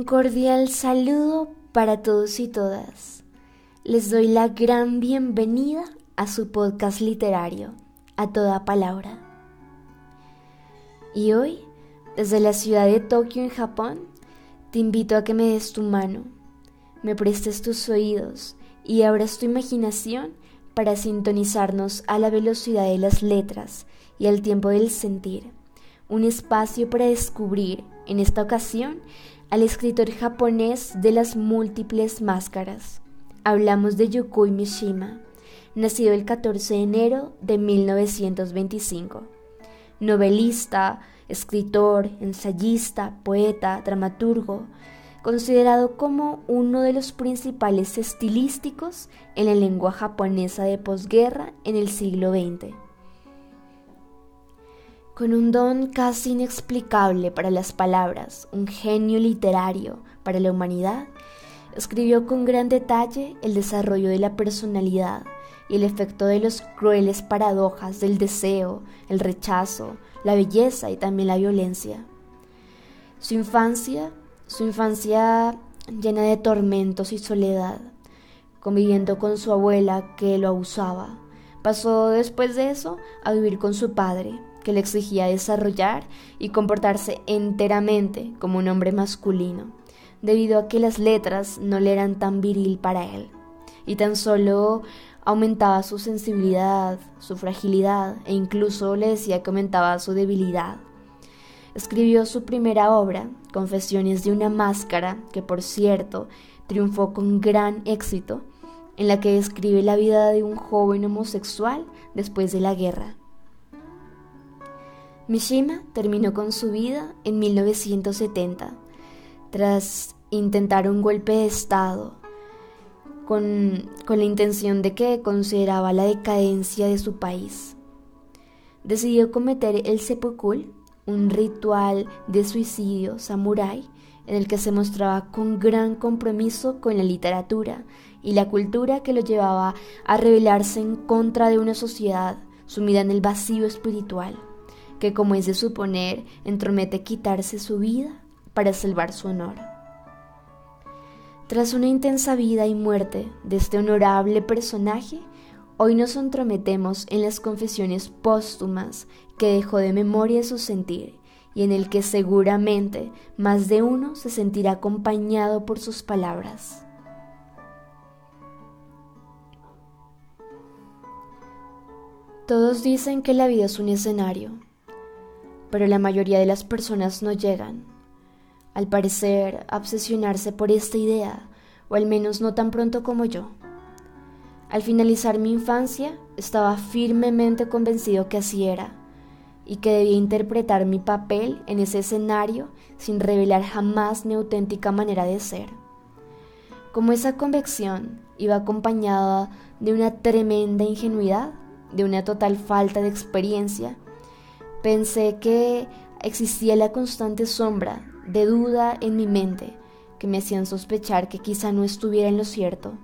Un cordial saludo para todos y todas. Les doy la gran bienvenida a su podcast literario, a toda palabra. Y hoy, desde la ciudad de Tokio, en Japón, te invito a que me des tu mano, me prestes tus oídos y abras tu imaginación para sintonizarnos a la velocidad de las letras y al tiempo del sentir. Un espacio para descubrir, en esta ocasión, al escritor japonés de las múltiples máscaras. Hablamos de Yukoi Mishima, nacido el 14 de enero de 1925. Novelista, escritor, ensayista, poeta, dramaturgo, considerado como uno de los principales estilísticos en la lengua japonesa de posguerra en el siglo XX. Con un don casi inexplicable para las palabras, un genio literario para la humanidad, escribió con gran detalle el desarrollo de la personalidad y el efecto de las crueles paradojas del deseo, el rechazo, la belleza y también la violencia. Su infancia, su infancia llena de tormentos y soledad, conviviendo con su abuela que lo abusaba, pasó después de eso a vivir con su padre, le exigía desarrollar y comportarse enteramente como un hombre masculino, debido a que las letras no le eran tan viril para él, y tan solo aumentaba su sensibilidad, su fragilidad e incluso le decía que aumentaba su debilidad. Escribió su primera obra, Confesiones de una máscara, que por cierto triunfó con gran éxito, en la que describe la vida de un joven homosexual después de la guerra. Mishima terminó con su vida en 1970, tras intentar un golpe de Estado, con, la intención de que consideraba la decadencia de su país. Decidió cometer el seppuku, un ritual de suicidio samurái, en el que se mostraba con gran compromiso con la literatura y la cultura que lo llevaba a rebelarse en contra de una sociedad sumida en el vacío espiritual que como es de suponer, entromete quitarse su vida para salvar su honor. Tras una intensa vida y muerte de este honorable personaje, hoy nos entrometemos en las confesiones póstumas que dejó de memoria su sentir y en el que seguramente más de uno se sentirá acompañado por sus palabras. Todos dicen que la vida es un escenario, pero la mayoría de las personas no llegan. Al parecer, obsesionarse por esta idea, o al menos no tan pronto como yo. Al finalizar mi infancia, estaba firmemente convencido que así era, y que debía interpretar mi papel en ese escenario sin revelar jamás mi auténtica manera de ser. Como esa convicción iba acompañada de una tremenda ingenuidad, de una total falta de experiencia, Pensé que existía la constante sombra de duda en mi mente que me hacían sospechar que quizá no estuviera en lo cierto.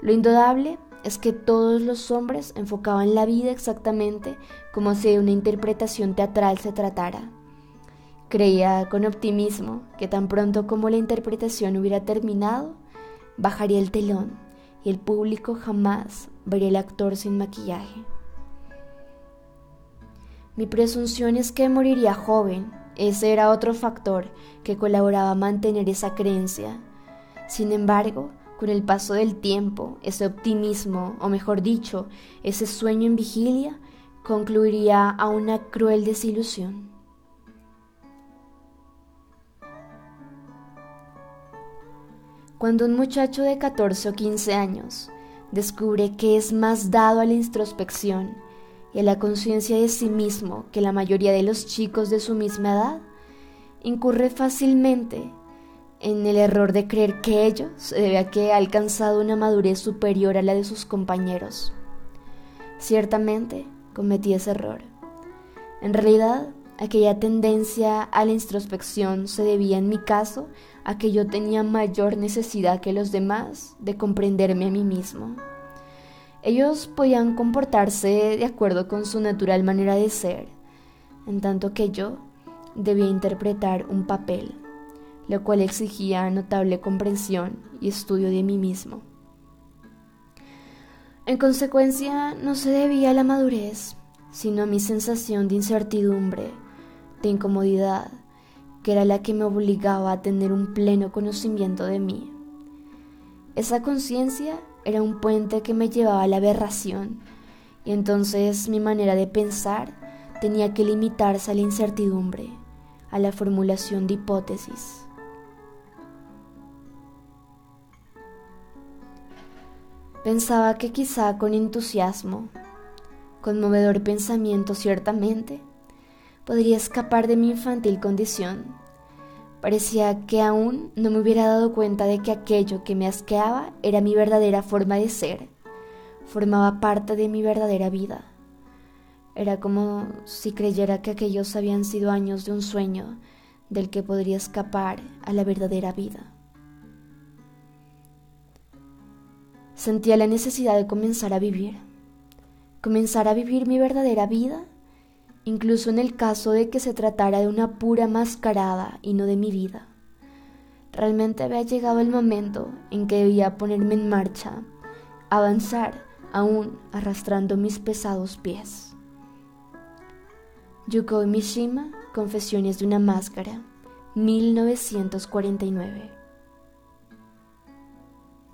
Lo indudable es que todos los hombres enfocaban la vida exactamente como si de una interpretación teatral se tratara. Creía con optimismo que tan pronto como la interpretación hubiera terminado, bajaría el telón y el público jamás vería al actor sin maquillaje. Mi presunción es que moriría joven. Ese era otro factor que colaboraba a mantener esa creencia. Sin embargo, con el paso del tiempo, ese optimismo, o mejor dicho, ese sueño en vigilia, concluiría a una cruel desilusión. Cuando un muchacho de 14 o 15 años descubre que es más dado a la introspección y a la conciencia de sí mismo que la mayoría de los chicos de su misma edad, incurre fácilmente en el error de creer que ellos se debe a que ha alcanzado una madurez superior a la de sus compañeros. Ciertamente cometí ese error. En realidad, aquella tendencia a la introspección se debía en mi caso a que yo tenía mayor necesidad que los demás de comprenderme a mí mismo. Ellos podían comportarse de acuerdo con su natural manera de ser, en tanto que yo debía interpretar un papel. lo cual exigía notable comprensión y estudio de mí mismo. En consecuencia, no se debía a la madurez, sino a mi sensación de incertidumbre, de incomodidad, que era la que me obligaba a tener un pleno conocimiento de mí. Esa conciencia era un puente que me llevaba a la aberración, y entonces mi manera de pensar tenía que limitarse a la incertidumbre, a la formulación de hipótesis. Pensaba que quizá con entusiasmo, conmovedor pensamiento ciertamente, podría escapar de mi infantil condición. Parecía que aún no me hubiera dado cuenta de que aquello que me asqueaba era mi verdadera forma de ser, formaba parte de mi verdadera vida. Era como si creyera que aquellos habían sido años de un sueño del que podría escapar a la verdadera vida. Sentía la necesidad de comenzar a vivir, comenzar a vivir mi verdadera vida, incluso en el caso de que se tratara de una pura mascarada y no de mi vida. Realmente había llegado el momento en que debía ponerme en marcha, avanzar, aún arrastrando mis pesados pies. Yukoi Mishima, Confesiones de una Máscara, 1949